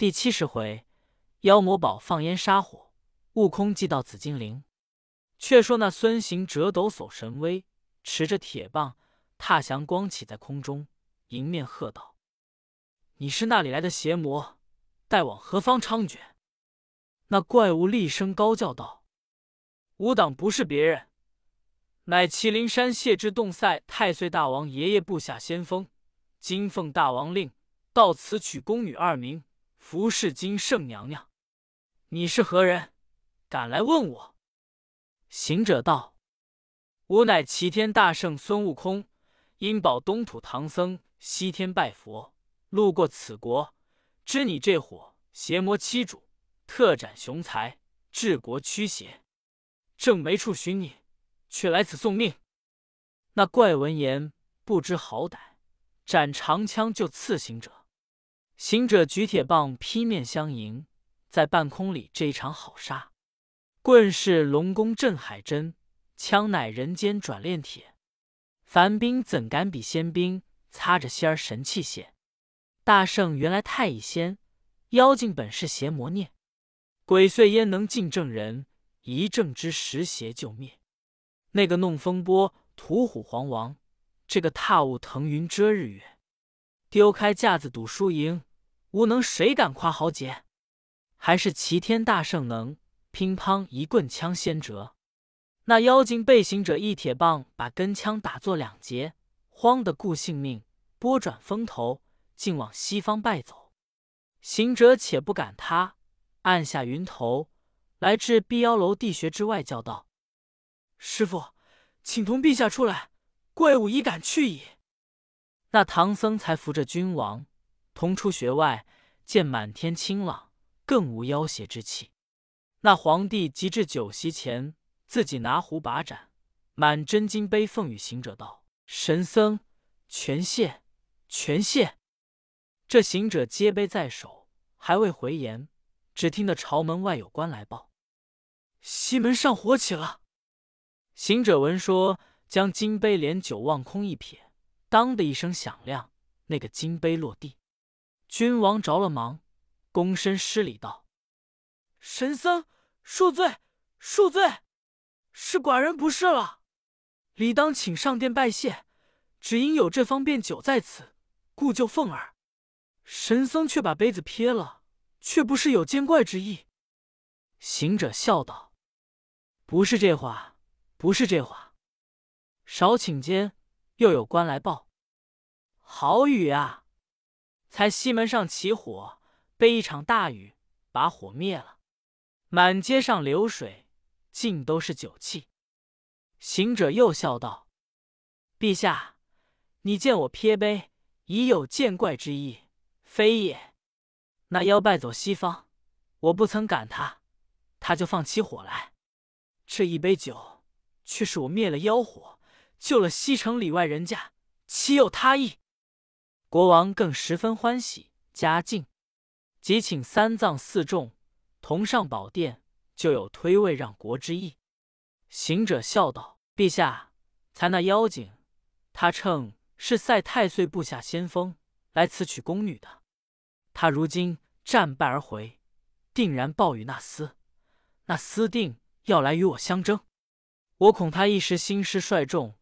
第七十回，妖魔堡放烟杀火，悟空祭到紫金铃。却说那孙行者抖擞神威，持着铁棒，踏祥光起在空中，迎面喝道：“你是那里来的邪魔？待往何方猖獗？”那怪物厉声高叫道：“吾党不是别人，乃麒麟山谢之洞塞太岁大王爷爷部下先锋，金凤大王令到此取宫女二名，服侍金圣娘娘。你是何人？敢来问我？”行者道：“吾乃齐天大圣孙悟空，因保东土唐僧西天拜佛，路过此国，知你这伙邪魔欺主，特斩雄才，治国驱邪，正没处寻你，却来此送命。”那怪闻言不知好歹，斩长枪就刺行者。行者举铁棒劈面相迎，在半空里这一场好杀。棍是龙宫镇海针，枪乃人间转炼铁。凡兵怎敢比仙兵？擦着仙儿神器械。大圣原来太乙仙，妖精本是邪魔孽。鬼祟焉能尽正人？一正之时邪就灭。那个弄风波屠虎皇王，这个踏雾腾云遮日月，丢开架子赌输赢，无能谁敢夸豪杰？还是齐天大圣能？乒乓一棍枪先折，那妖精被行者一铁棒把根枪打作两截，慌得顾性命，拨转风头，竟往西方败走。行者且不赶他，按下云头，来至碧妖楼地穴之外，叫道：“师傅，请同陛下出来，怪物已赶去矣。”那唐僧才扶着君王同出穴外，见满天清朗，更无妖邪之气。那皇帝即至酒席前，自己拿壶把盏，满真金杯奉与行者道：“神僧，全谢，全谢。”这行者接杯在手，还未回言，只听得朝门外有官来报：“西门上火起了。”行者闻说，将金杯连酒望空一撇，当的一声响亮，那个金杯落地。君王着了忙，躬身施礼道。神僧恕罪，恕罪，是寡人不是了，理当请上殿拜谢。只因有这方便酒在此，故就奉耳。神僧却把杯子撇了，却不是有见怪之意。行者笑道：“不是这话，不是这话。少顷间，又有官来报：好雨啊！才西门上起火，被一场大雨把火灭了。”满街上流水，尽都是酒气。行者又笑道：“陛下，你见我撇杯，已有见怪之意，非也？那妖败走西方，我不曾赶他，他就放起火来。这一杯酒，却是我灭了妖火，救了西城里外人家，岂有他意？”国王更十分欢喜，嘉靖即请三藏四众。同上宝殿，就有推位让国之意。行者笑道：“陛下，才那妖精，他称是赛太岁部下先锋，来此取宫女的。他如今战败而回，定然报与那厮。那厮定要来与我相争。我恐他一时兴师率众，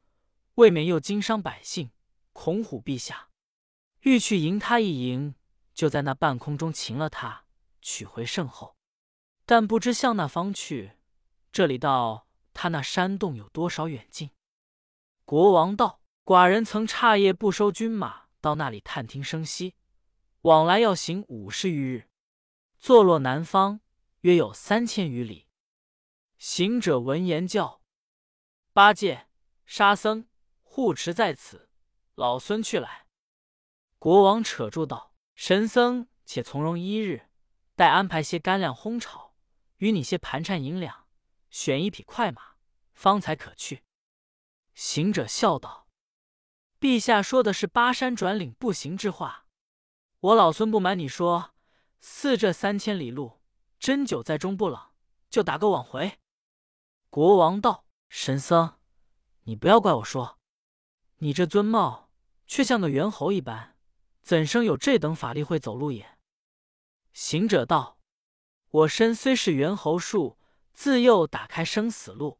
未免又惊伤百姓，恐唬陛下。欲去迎他一迎，就在那半空中擒了他，取回圣后。”但不知向那方去，这里到他那山洞有多少远近？国王道：“寡人曾差夜不收军马到那里探听声息，往来要行五十余日，坐落南方，约有三千余里。”行者闻言叫：“八戒、沙僧护持在此，老孙去来。”国王扯住道：“神僧且从容一日，待安排些干粮烘炒。”与你些盘缠银两，选一匹快马，方才可去。行者笑道：“陛下说的是巴山转岭步行之话。我老孙不瞒你说，似这三千里路，针灸在中不冷，就打个往回。”国王道：“神僧，你不要怪我说，你这尊貌却像个猿猴一般，怎生有这等法力会走路也？”行者道：“我身虽是猿猴术，自幼打开生死路，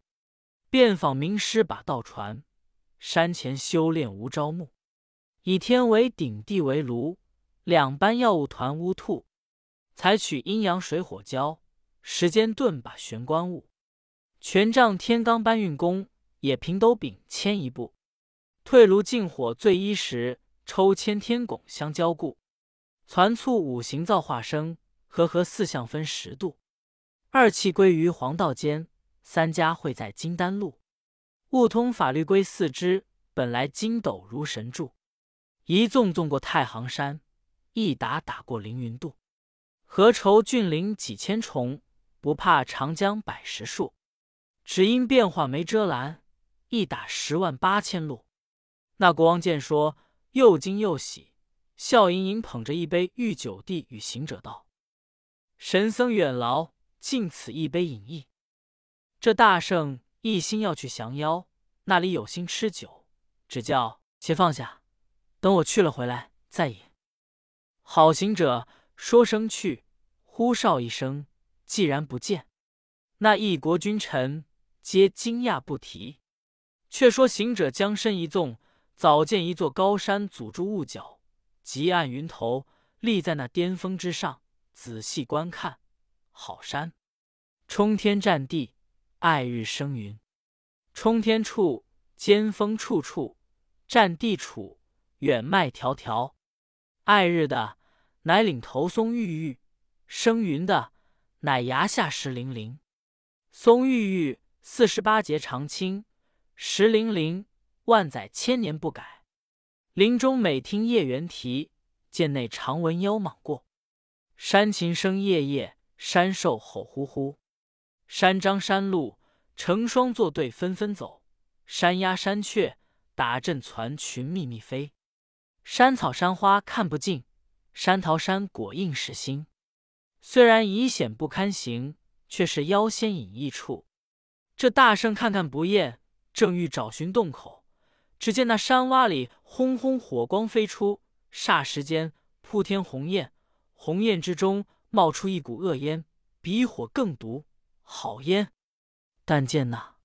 遍访名师把道传。山前修炼无朝暮，以天为顶，地为炉，两般药物团乌兔。采取阴阳水火交，时间顿把玄关物。权杖天罡搬运功，也平斗柄牵一步。退炉进火最一时，抽签天拱相交固。攒促五行造化生，和合四象分十度。二气归于黄道间，三家会在金丹路。悟通法律归四肢，本来筋斗如神助。一纵纵过太行山，一打打过凌云渡。何愁峻岭几千重，不怕长江百十数。只因变化没遮拦，一打十万八千路。那国王见说，又惊又喜，笑盈盈捧着一杯御酒递，与行者道：“神僧远劳，敬此一杯饮意。这大圣一心要去降妖，那里有心吃酒？只叫且放下，等我去了回来再饮。”好行者说声去，呼哨一声，既然不见，那一国君臣。皆惊讶不提。却说行者将身一纵，早见一座高山阻住雾角，极暗云头立在那巅峰之上。仔细观看，好山，冲天占地，爱日生云。冲天处，尖峰处处；占地处，远迈迢迢。爱日的，乃岭头松郁郁；生云的，乃崖下石泠泠。松郁郁。四十八节长青，石泠泠，万载千年不改。林中每听夜猿啼，涧内常闻妖蟒过。山禽声夜夜，山兽吼呼呼。山獐山鹿成双作对纷纷走，山鸦山雀打阵攒群密密飞。山草山花看不尽，山桃山果应是新。虽然疑险不堪行，却是妖仙隐逸处。这大圣看看不厌，正欲找寻洞口，只见那山洼里轰轰火光飞出，霎时间铺天红焰，红焰之中冒出一股恶烟，比火更毒，好烟！但见那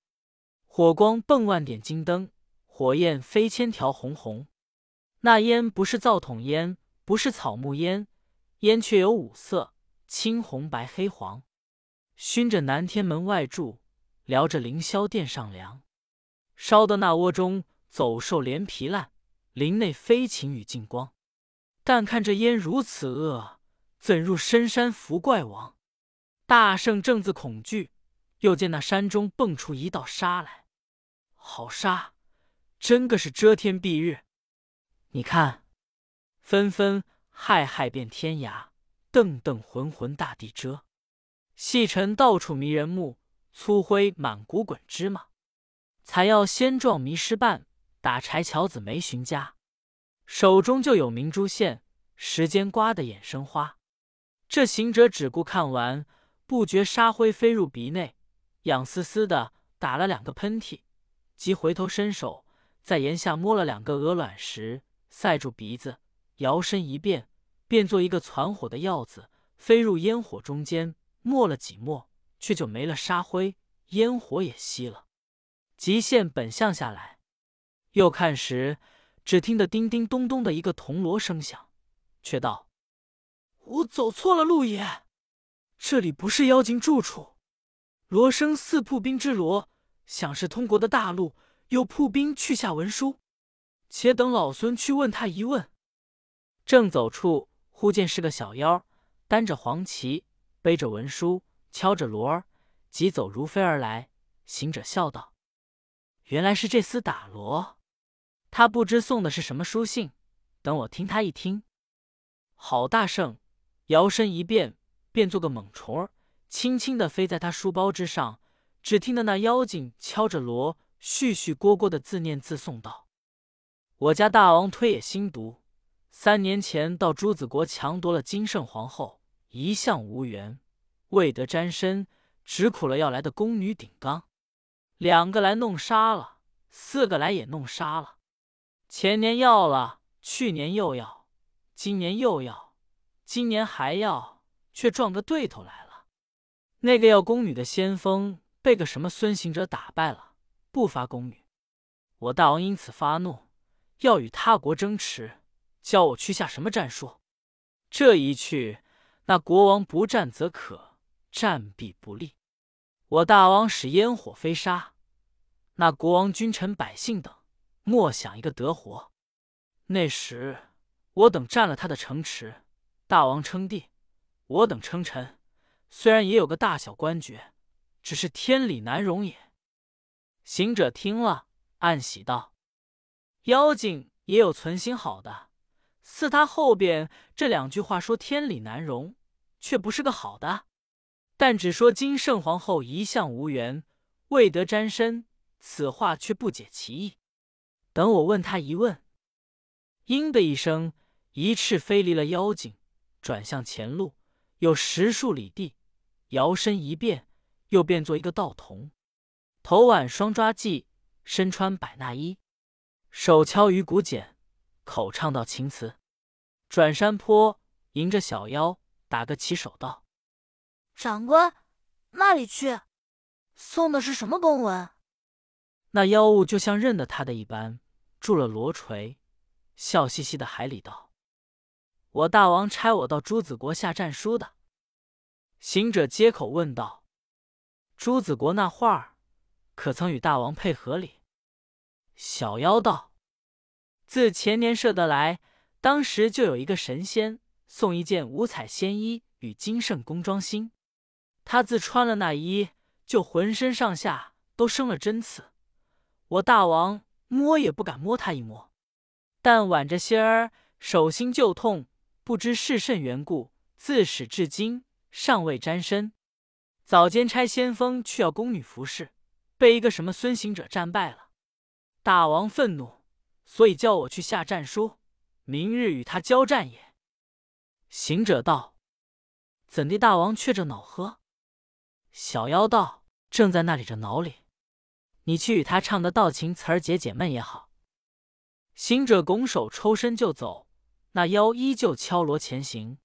火光迸万点金灯，火焰飞千条红红。那烟不是灶筒烟，不是草木烟，烟却有五色：青、红、白、黑、黄，熏着南天门外住。撩着凌霄殿上梁，烧得那窝中走兽连皮烂，林内飞禽与尽光。但看这烟如此恶，怎入深山伏怪王？大圣正自恐惧，又见那山中蹦出一道沙来，好沙，真个是遮天蔽日。你看，纷纷害害遍天涯，瞪瞪浑浑大地遮，细尘到处迷人目。粗灰满谷滚芝麻，采药先状迷失半，打柴樵子没寻家。手中就有明珠线，时间刮得眼生花。这行者只顾看完，不觉沙灰飞入鼻内，痒丝丝的，打了两个喷嚏，即回头伸手在檐下摸了两个鹅卵石，塞住鼻子，摇身一变，变做一个攒火的药子，飞入烟火中间，没了几墨。却就没了沙灰，烟火也熄了。极现本相下来，又看时，只听得叮叮咚咚的一个铜锣声响，却道：“我走错了路也，这里不是妖精住处。锣声似铺兵之锣，想是通国的大路，有铺兵去下文书。且等老孙去问他一问。”正走处，忽见是个小妖，担着黄旗，背着文书。敲着锣儿，急走如飞而来。行者笑道：“原来是这厮打锣，他不知送的是什么书信，等我听他一听。”好大圣摇身一变，变做个猛虫儿，轻轻的飞在他书包之上。只听得那妖精敲着锣，絮絮聒聒的自念自诵道：“我家大王推也心毒，三年前到朱子国强夺了金圣皇后，一向无缘。”未得沾身，只苦了要来的宫女顶缸，两个来弄杀了，四个来也弄杀了。前年要了，去年又要，今年又要，今年还要，却撞个对头来了。那个要宫女的先锋被个什么孙行者打败了，不发宫女。我大王因此发怒，要与他国争持，教我去下什么战术？这一去，那国王不战则可，战必不利。我大王使烟火飞沙，那国王君臣百姓等莫想一个得活。那时我等占了他的城池，大王称帝，我等称臣，虽然也有个大小官爵，只是天理难容也。行者听了，暗喜道：“妖精也有存心好的，似他后边这两句话说天理难容，却不是个好的。”但只说今圣皇后一向无缘，未得沾身，此话却不解其意。等我问他一问。鹰的一声，一翅飞离了妖精，转向前路，有十数里地，摇身一变，又变作一个道童，头挽双抓髻，身穿百衲衣，手敲鱼骨简，口唱道情词，转山坡，迎着小妖，打个起手道。长官，那里去？送的是什么公文？那妖物就像认得他的一般，住了罗锤，笑嘻嘻的海里道：“我大王差我到朱子国下战书的。”行者接口问道：“朱子国那画儿，可曾与大王配合里？”小妖道：“自前年射得来，当时就有一个神仙送一件五彩仙衣与金圣宫装新。”他自穿了那衣，就浑身上下都生了针刺。我大王摸也不敢摸他一摸，但挽着仙儿，手心就痛，不知是甚缘故，自始至今尚未沾身。早间差先锋去要宫女服侍，被一个什么孙行者战败了。大王愤怒，所以叫我去下战书，明日与他交战也。行者道：“怎地大王却着恼喝？”小妖道：“正在那里着脑里，你去与他唱的道情词儿解解闷也好。”行者拱手抽身就走，那妖依旧敲锣前行。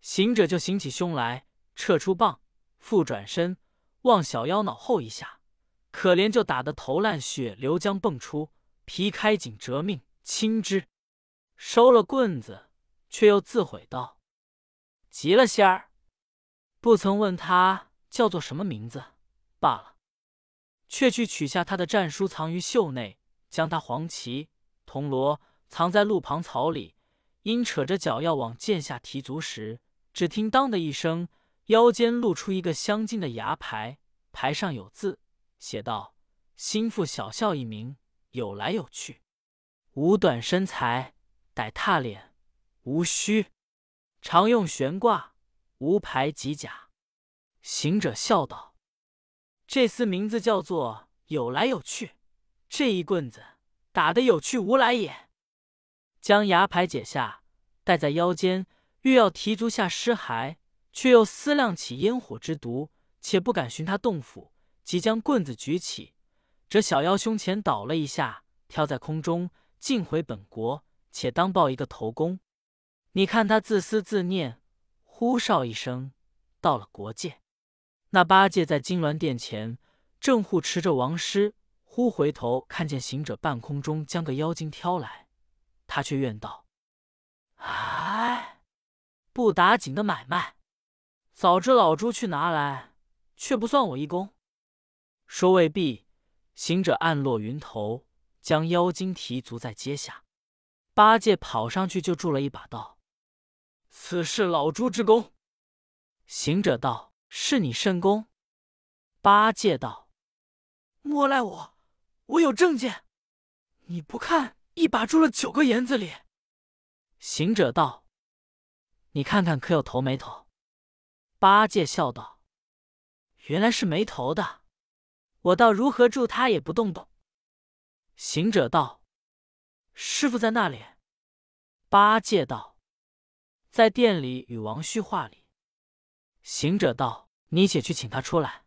行者就行起凶来，撤出棒，复转身望小妖脑后一下，可怜就打得头烂血流浆迸出，皮开颈折命轻之。收了棍子，却又自悔道：“急了仙儿，不曾问他。”叫做什么名字罢了，却去取下他的战书，藏于袖内，将他黄旗铜锣藏在路旁草里。因扯着脚要往剑下提足时，只听当的一声，腰间露出一个镶金的牙牌，牌上有字，写道：“心腹小校一名，有来有去，无短身材，歹踏脸，无须，常用悬挂，无牌及甲。”行者笑道：“这厮名字叫做有来有去，这一棍子打得有去无来也。”将牙牌解下，戴在腰间，欲要提足下尸骸，却又思量起烟火之毒，且不敢寻他洞府，即将棍子举起，这小妖胸前倒了一下，飘在空中，尽回本国，且当报一个头功。你看他自私自念，呼哨一声，到了国界。那八戒在金銮殿前正护持着王师，忽回头看见行者半空中将个妖精挑来，他却怨道：“哎，不打紧的买卖，早知老猪去拿来，却不算我一功。”说未毕，行者暗落云头，将妖精提足在阶下。八戒跑上去就住了一把，道：“此事老猪之功。”行者道。是你甚功？八戒道：“莫赖我，我有证件。你不看，一把住了九个言子里。”行者道：“你看看，可有头没头？”八戒笑道：“原来是没头的，我倒如何住他也不动动。”行者道：“师傅在那里？”八戒道：“在店里与王须话里。”行者道。你且去请他出来。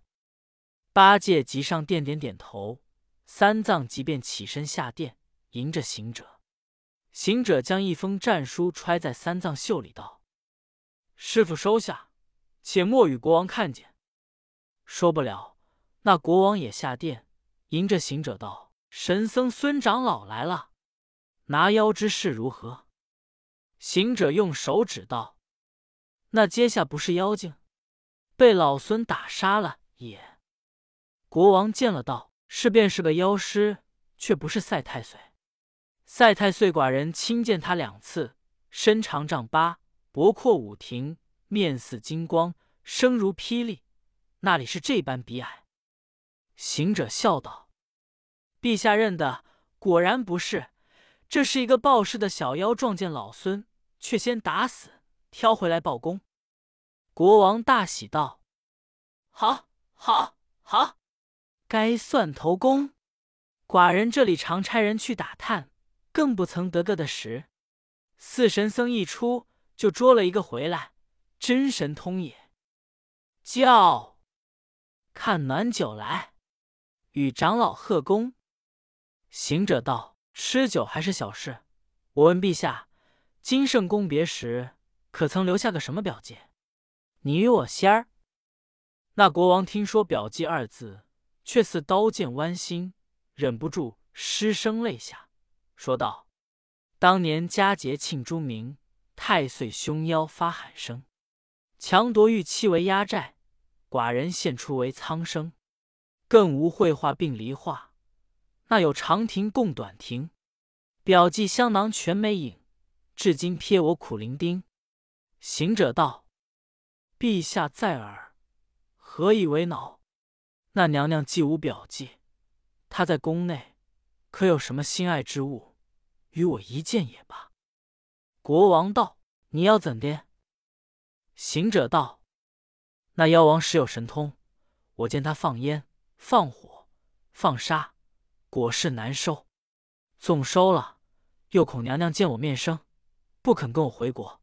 八戒急上殿，点点头。三藏即便起身下殿，迎着行者。行者将一封战书揣在三藏袖里，道：“师傅收下，且莫与国王看见。”说不了，那国王也下殿，迎着行者道：“神僧孙长老来了，拿妖之事如何？”行者用手指道：“那阶下不是妖精，被老孙打杀了也。”国王见了道：“是便是个妖师，却不是赛太岁。赛太岁寡人亲见他两次，身长丈八，脖阔五庭，面似金光，声如霹雳。”那里是这般比矮？行者笑道：“陛下认的果然不是，这是一个报事的小妖，撞见老孙，却先打死，挑回来报功。”国王大喜道：“好，好，好，该算头功。寡人这里常差人去打探，更不曾得个的时。四神僧一出，就捉了一个回来，真神通也。叫。”看暖酒来，与长老贺功。行者道：“吃酒还是小事。我问陛下，金圣公别时可曾留下个什么表记？你与我仙儿。”那国王听说“表记”二字，却似刀剑剜心，忍不住失声泪下，说道：“当年佳节庆朱明，太岁凶妖发喊声，强夺玉器为压寨。”寡人献出为苍生，更无绘画并离画，那有长亭共短亭，表记香囊全没影，至今撇我苦伶仃。行者道：“陛下在耳，何以为恼？那娘娘既无表记，她在宫内可有什么心爱之物？与我一见也罢。”国王道：“你要怎的？”行者道。那妖王实有神通，我见他放烟、放火、放沙，果是难收。纵收了，又恐娘娘见我面生，不肯跟我回国。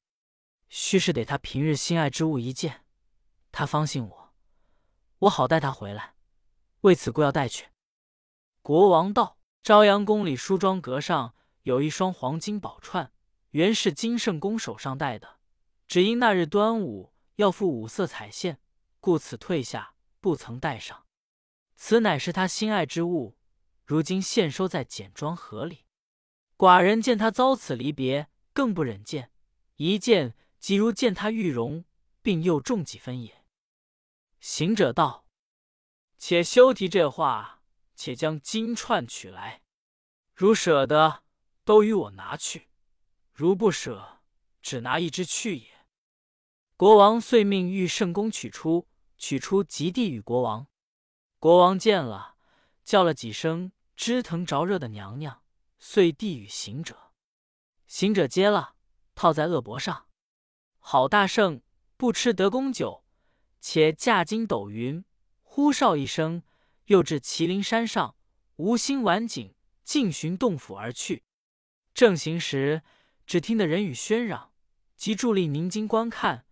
须是得他平日心爱之物一件，他方信我，我好带他回来。为此故要带去。国王道：朝阳宫里梳妆阁上有一双黄金宝串，原是金圣公手上戴的，只因那日端午要赴五色彩线。故此退下，不曾带上。此乃是他心爱之物，如今现收在简装盒里。寡人见他遭此离别，更不忍见，一见即如见他玉容，并又重几分也。行者道：“且休提这话，且将金串取来。如舍得，都与我拿去；如不舍，只拿一只去也。”国王遂命玉圣公取出。取出即递与国王，国王见了，叫了几声枝藤着热的娘娘，遂递与行者。行者接了，套在额脖上。好大圣，不吃得公酒，且驾筋斗云，呼哨一声，又至麒麟山上，无心晚景，径寻洞府而去。正行时，只听得人语喧嚷，即伫立凝睛观看，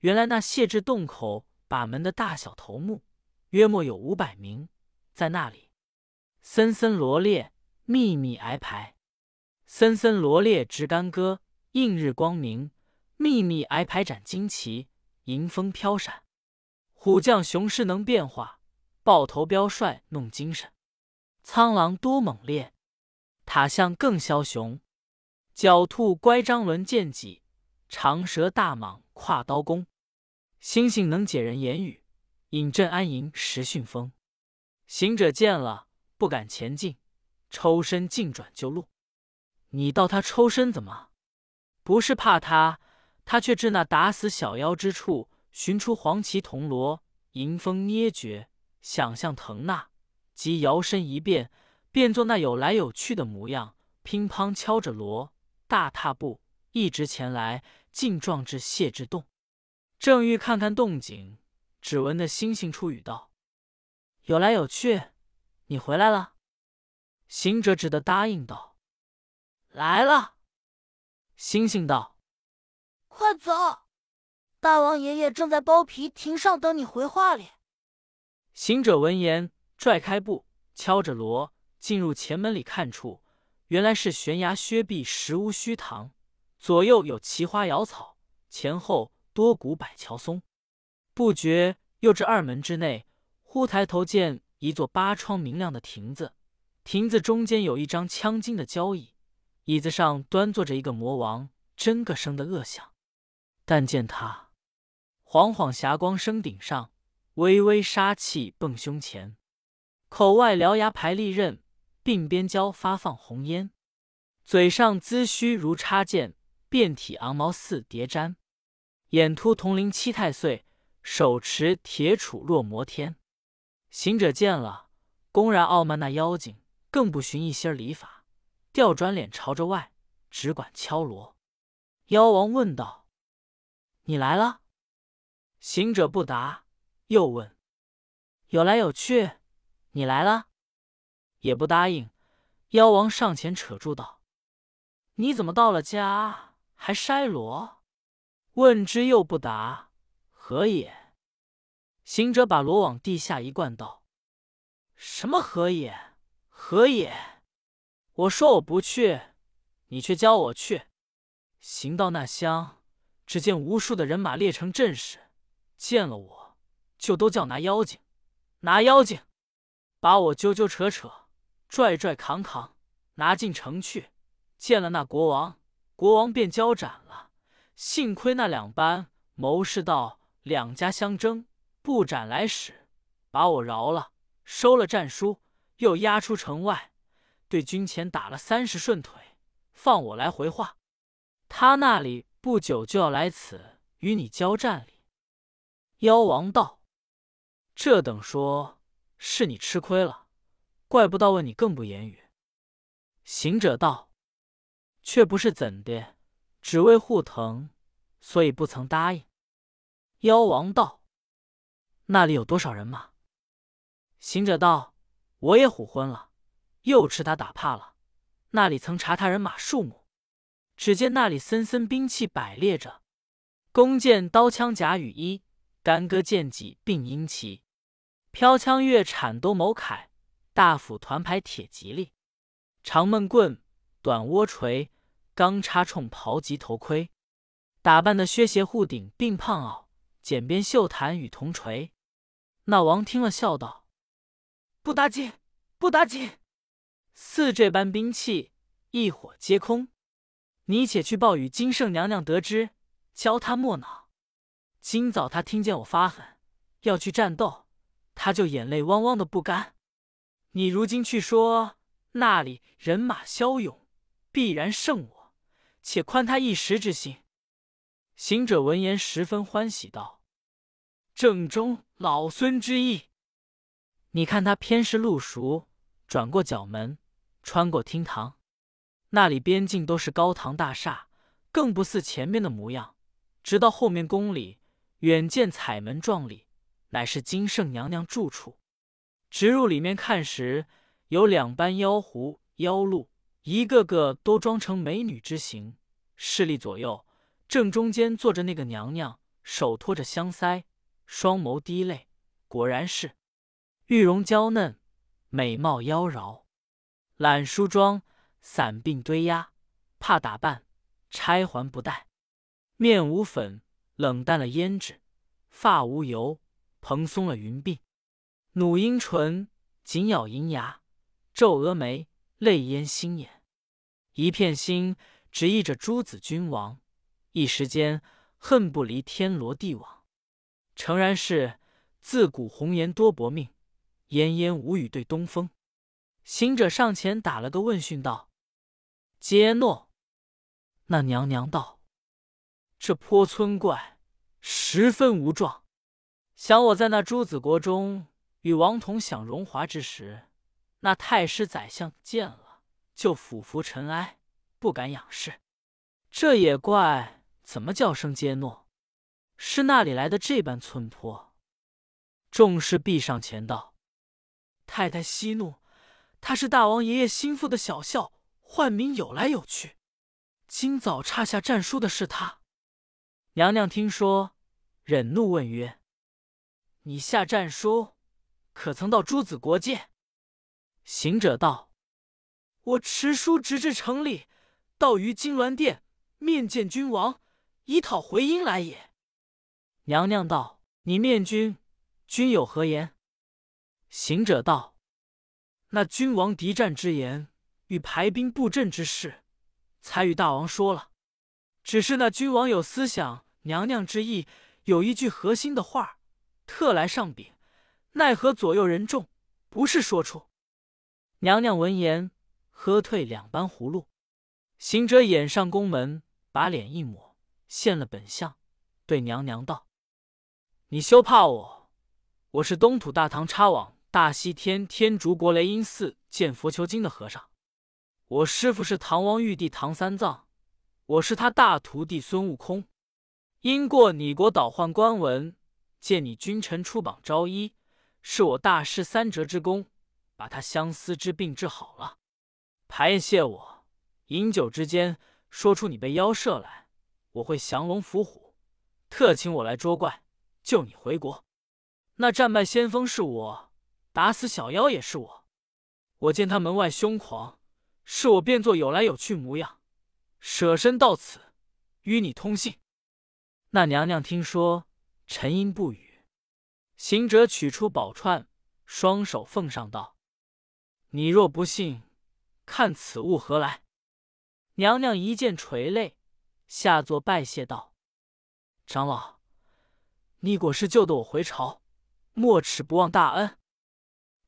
原来那谢至洞口。把门的大小头目，约莫有五百名，在那里森森罗列，密密挨排；森森罗列执干戈，映日光明；密密挨排展旌旗，迎风飘闪。虎将雄狮能变化，豹头彪帅弄精神。苍狼多猛烈，塔象更枭雄。狡兔乖张轮剑戟，长蛇大蟒跨刀弓。星星能解人言语，引阵安营识训风。行者见了，不敢前进，抽身径转就路。你道他抽身怎么？不是怕他，他却至那打死小妖之处，寻出黄旗铜锣，迎风捏诀，想象腾那，即摇身一变，变作那有来有去的模样，乒乓敲着锣，大踏步，一直前来，竟撞至谢之洞。正欲看看动静，只闻得星星出语道：“有来有去，你回来了。”行者只得答应道：“来了。”星星道：“快走，大王爷爷正在包皮亭上等你回话哩。”行者闻言，拽开步，敲着锣，进入前门里看处，原来是悬崖削壁石屋虚堂，左右有奇花瑶草，前后。多古百乔松，不觉又至二门之内，忽抬头见一座八窗明亮的亭子，亭子中间有一张镶金的交椅，椅子上端坐着一个魔王，真个生的恶相。但见他晃晃霞光升顶上，微微杀气蹦胸前，口外獠牙排利刃，鬓边焦发放红烟，嘴上髭须如插剑，遍体昂毛似叠毡，眼突铜铃七太岁，手持铁杵若摩天。行者见了，公然傲慢那妖精，更不寻一些礼法，调转脸朝着外，只管敲锣。妖王问道：“你来了？”行者不答，又问：“有来有去，你来了？”也不答应。妖王上前扯住道：“你怎么到了家还筛罗？”问之又不答，何也？行者把罗往地下一灌，道：“什么何也？何也？我说我不去，你却教我去。行到那乡，只见无数的人马列成阵势，见了我就都叫拿妖精，拿妖精，把我揪揪扯扯，拽拽扛扛，拿进城去。见了那国王，国王便交斩了。幸亏那两班谋士道两家相争。”不斩来使，把我饶了，收了战书，又押出城外，对军前打了三十顺腿，放我来回话。他那里不久就要来此与你交战哩。妖王道：“这等说，是你吃亏了，怪不到问你更不言语。”行者道：“却不是怎的，只为护疼，所以不曾答应。”妖王道。那里有多少人马？行者道：“我也唬昏了，又吃他打怕了。那里曾查他人马数目？只见那里森森兵器摆列着，弓箭、刀枪、甲羽衣，干戈剑戟并缨旗，飘枪、月铲、兜谋铠，大斧、团牌、铁吉利，长闷棍、短窝锤，钢叉、冲袍、及头盔，打扮的靴鞋、护顶并胖袄，剪边袖毯与铜锤。”那王听了，笑道：“不打紧，不打紧。似这般兵器，一火皆空。你且去报与金圣娘娘得知，教他莫恼。今早他听见我发狠，要去战斗，他就眼泪汪汪的不甘。你如今去说，那里人马骁勇，必然胜我，且宽他一时之心。”行者闻言，十分欢喜道。正中老孙之意。你看他偏是路熟，转过角门，穿过厅堂，那里边境都是高堂大厦，更不似前面的模样。直到后面宫里，远见彩门壮丽，乃是金圣娘娘住处。直入里面看时，有两班妖狐妖鹿，一个个都装成美女之形。势力左右，正中间坐着那个娘娘，手托着香腮。双眸滴泪，果然是玉容娇嫩，美貌妖娆。懒梳妆，散鬓堆压，怕打扮，钗环不戴。面无粉，冷淡了胭脂；发无油，蓬松了云鬓。努樱唇，紧咬银牙，皱蛾眉，泪淹心眼。一片心直忆着诸子君王，一时间恨不离天罗地网。诚然是自古红颜多薄命，烟烟无语对东风。行者上前打了个问讯道：“接诺。”那娘娘道：“这坡村怪十分无状，想我在那诸子国中与王同享荣华之时，那太师宰相见了就俯伏尘埃，不敢仰视。这野怪怎么叫声接诺？”是那里来的这般村坡？众士必上前道：“太太息怒，他是大王爷爷心腹的小校，唤名有来有去。今早差下战书的是他。”娘娘听说，忍怒问曰：“你下战书，可曾到诸子国界？”行者道：“我持书直至城里，到于金銮殿面见君王，以讨回音来也。”娘娘道：“你面君，君有何言？”行者道：“那君王敌战之言，与排兵布阵之事，才与大王说了。只是那君王有思想娘娘之意，有一句核心的话，特来上禀，奈何左右人众，不是说出。”娘娘闻言，喝退两班葫芦。行者掩上宫门，把脸一抹，现了本相，对娘娘道：“你休怕我，我是东土大唐插往大西天天竺国雷音寺见佛求经的和尚。我师傅是唐王玉帝唐三藏，我是他大徒弟孙悟空。因过你国倒换官文，见你君臣出榜招医，是我大师三折之功，把他相思之病治好了。排宴谢我。”饮酒之间，说出你被妖射来，我会降龙伏虎，特请我来捉怪，救你回国。那战败先锋是我，打死小妖也是我。我见他门外凶狂，是我变作有来有去模样，舍身到此，与你通信。那娘娘听说，沉吟不语。行者取出宝串，双手奉上道：“你若不信，看此物何来？”娘娘一见垂泪，下座拜谢道：“长老，你果是救得我回朝，莫齿不忘大恩。”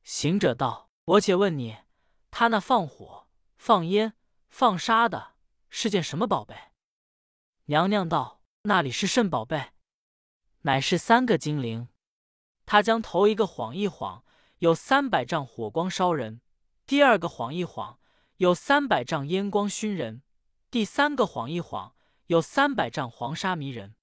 行者道：“我且问你，他那放火、放烟、放沙的是件什么宝贝？”娘娘道：“那里是甚宝贝？乃是三个精灵。他将头一个晃一晃，有三百丈火光烧人；第二个晃一晃。”有三百丈烟光熏人，第三个晃一晃，有三百丈黄沙迷人。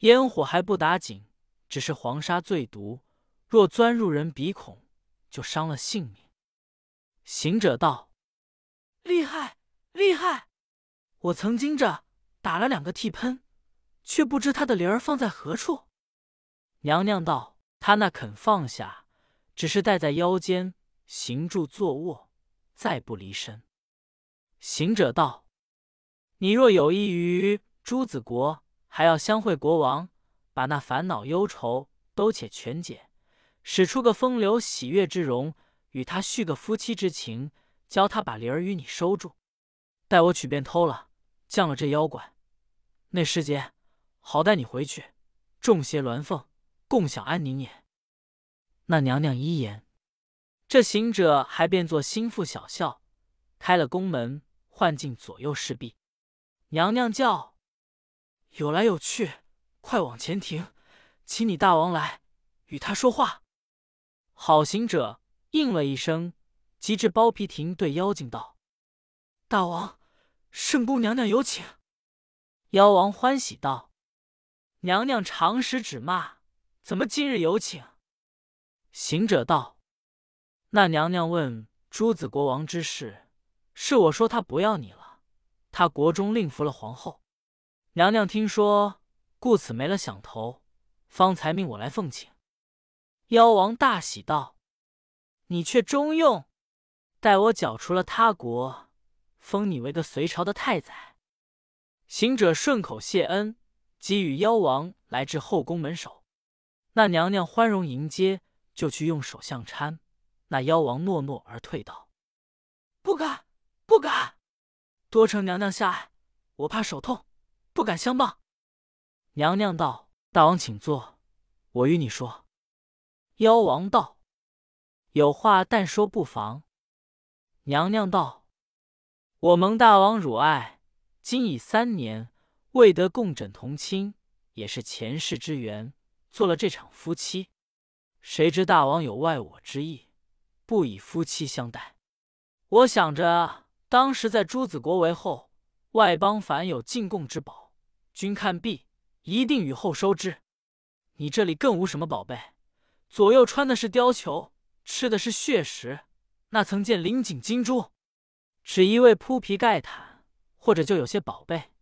烟火还不打紧，只是黄沙最毒，若钻入人鼻孔，就伤了性命。行者道：“厉害，厉害！我曾经着打了两个替喷，却不知他的灵儿放在何处。”娘娘道：“他那肯放下，只是带在腰间，行住坐卧。”再不离身。行者道：“你若有意于朱子国，还要相会国王，把那烦恼忧愁都且全解，使出个风流喜悦之容，与他续个夫妻之情，教他把灵儿与你收住。待我取便偷了，降了这妖怪，那师姐好带你回去，众邪鸾凤共享安宁也。”那娘娘一言。这行者还变作心腹小校，开了宫门，唤进左右侍婢。娘娘叫：“有来有去，快往前庭，请你大王来与他说话。”好行者应了一声，即至包皮亭，对妖精道：“大王，圣宫娘娘有请。”妖王欢喜道：“娘娘常时只骂，怎么今日有请？”行者道。那娘娘问朱子国王之事，是我说他不要你了，他国中另服了皇后。娘娘听说，故此没了响头，方才命我来奉请。妖王大喜道：“你却中用，待我剿除了他国，封你为个隋朝的太宰。”行者顺口谢恩，即与妖王来至后宫门首。那娘娘欢容迎接，就去用手相搀。那妖王诺诺而退道：“不敢，不敢！多承娘娘下爱，我怕手痛，不敢相帮。”娘娘道：“大王请坐，我与你说。”妖王道：“有话但说不妨。”娘娘道：“我蒙大王汝爱，今已三年未得共枕同寝，也是前世之缘，做了这场夫妻。谁知大王有外我之意。”不以夫妻相待，我想着当时在朱子国为后，外邦凡有进贡之宝，君看毕，一定与后收之。你这里更无什么宝贝，左右穿的是貂裘，吃的是血食，那曾见灵锦金珠，只一味铺皮盖毯，或者就有些宝贝。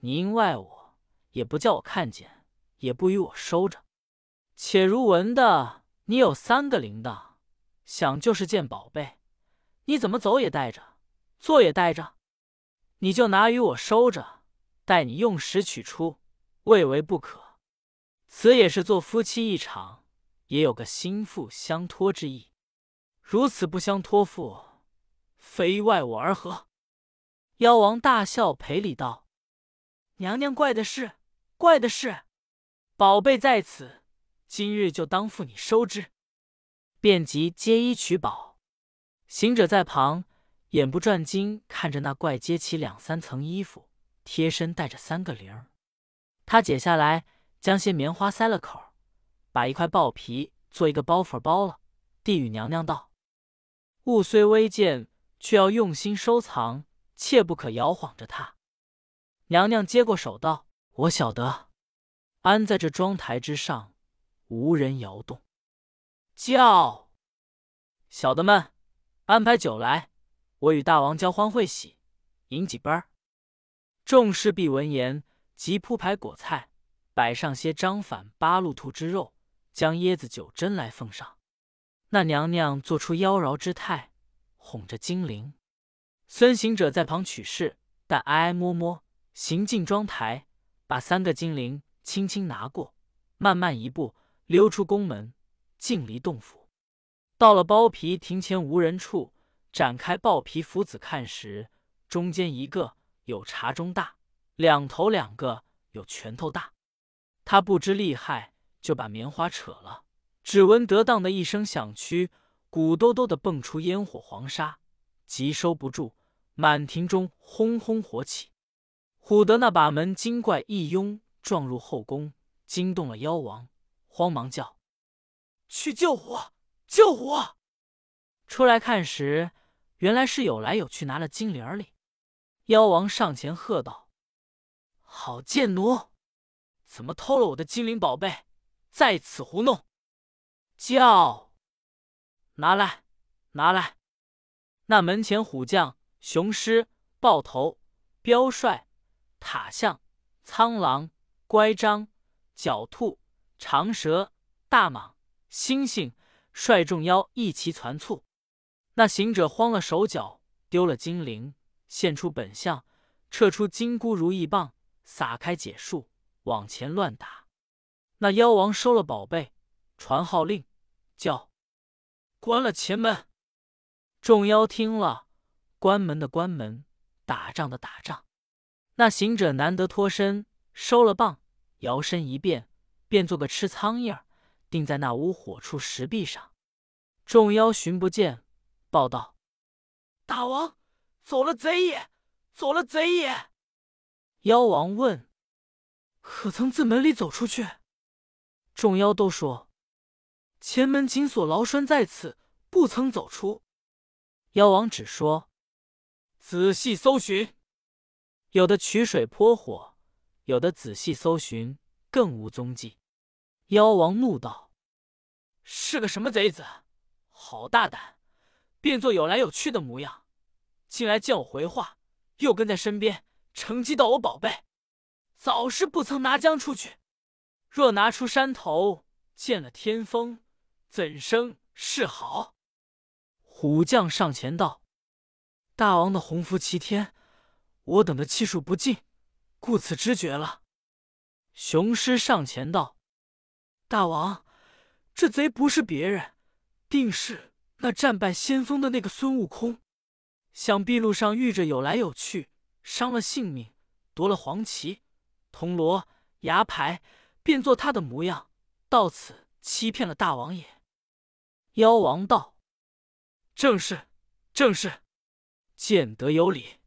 你因外我，也不叫我看见，也不与我收着。且如闻的，你有三个铃铛。想就是件宝贝，你怎么走也带着，坐也带着，你就拿与我收着，待你用时取出，未为不可。此也是做夫妻一场，也有个心腹相托之意。如此不相托付，非外我而何？妖王大笑，赔礼道：“娘娘怪的是，怪的是，宝贝在此，今日就当付你收之。”便即接衣取宝。行者在旁眼不转睛看着那怪接起两三层衣服，贴身带着三个铃儿。他解下来，将些棉花塞了口，把一块豹皮做一个包袱包了，递与娘娘道：“物虽微贱，却要用心收藏。”切不可摇晃着它。娘娘接过手道：“我晓得，安在这妆台之上，无人摇动。”叫小的们安排酒来，我与大王交欢会喜，饮几杯。众侍婢闻言，即铺排果菜，摆上些张反八路兔之肉，将椰子酒斟来奉上。那娘娘做出妖娆之态，哄着精灵。孙行者在旁取势，但挨挨摸摸，行进妆台，把三个精灵轻轻拿过，慢慢一步溜出宫门，进离洞府。到了包皮亭前无人处，展开豹皮斧子看时，中间一个有茶盅大，两头两个有拳头大。他不知厉害，就把棉花扯了，只闻得当的一声响区，鼓兜兜的蹦出烟火黄沙。急收不住，满庭中轰轰火起。唬得那把门精怪一拥撞入后宫，惊动了妖王，慌忙叫：“去救火！救火！”出来看时，原来是有来有去拿了金铃里。妖王上前喝道：“好贱奴，怎么偷了我的金铃宝贝，在此胡弄？叫拿来，拿来！”那门前虎将、雄狮、豹头、彪帅、塔象、苍狼、乖张、狡兔、长蛇、大蟒、猩猩，率众妖一齐攒簇。那行者慌了手脚，丢了金铃，现出本相，撤出金箍如意棒，撒开解数，往前乱打。那妖王收了宝贝，传号令，叫关了前门。众妖听了，关门的关门，打仗的打仗。那行者难得脱身，收了棒，摇身一变，变做个吃苍蝇儿，定在那屋火处石壁上。众妖寻不见，报道：“大王走了贼也，走了贼也。”妖王问：“可曾自门里走出去？”众妖都说：“前门紧锁牢栓在此，不曾走出。”妖王只说：“仔细搜寻，有的取水泼火，有的仔细搜寻，更无踪迹。”妖王怒道：“是个什么贼子？好大胆，变作有来有去的模样，进来见我回话，又跟在身边，乘机盗我宝贝。早是不曾拿将出去，若拿出山头，见了天风，怎生是好？”虎将上前道：“大王的洪福齐天，我等的气数不尽，故此知觉了。”雄狮上前道：“大王，这贼不是别人，定是那战败先锋的那个孙悟空。想必路上遇着有来有去，伤了性命，夺了黄旗、铜锣、牙牌，变作他的模样，到此欺骗了大王也。”妖王道。正是，正是，见得有理。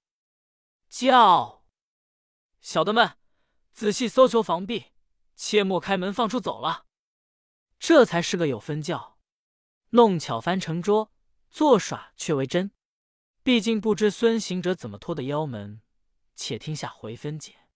叫小的们仔细搜求防壁，切莫开门放出走了。这才是个有分教，弄巧翻成拙，作耍却为真。毕竟不知孙行者怎么脱的妖门，且听下回分解。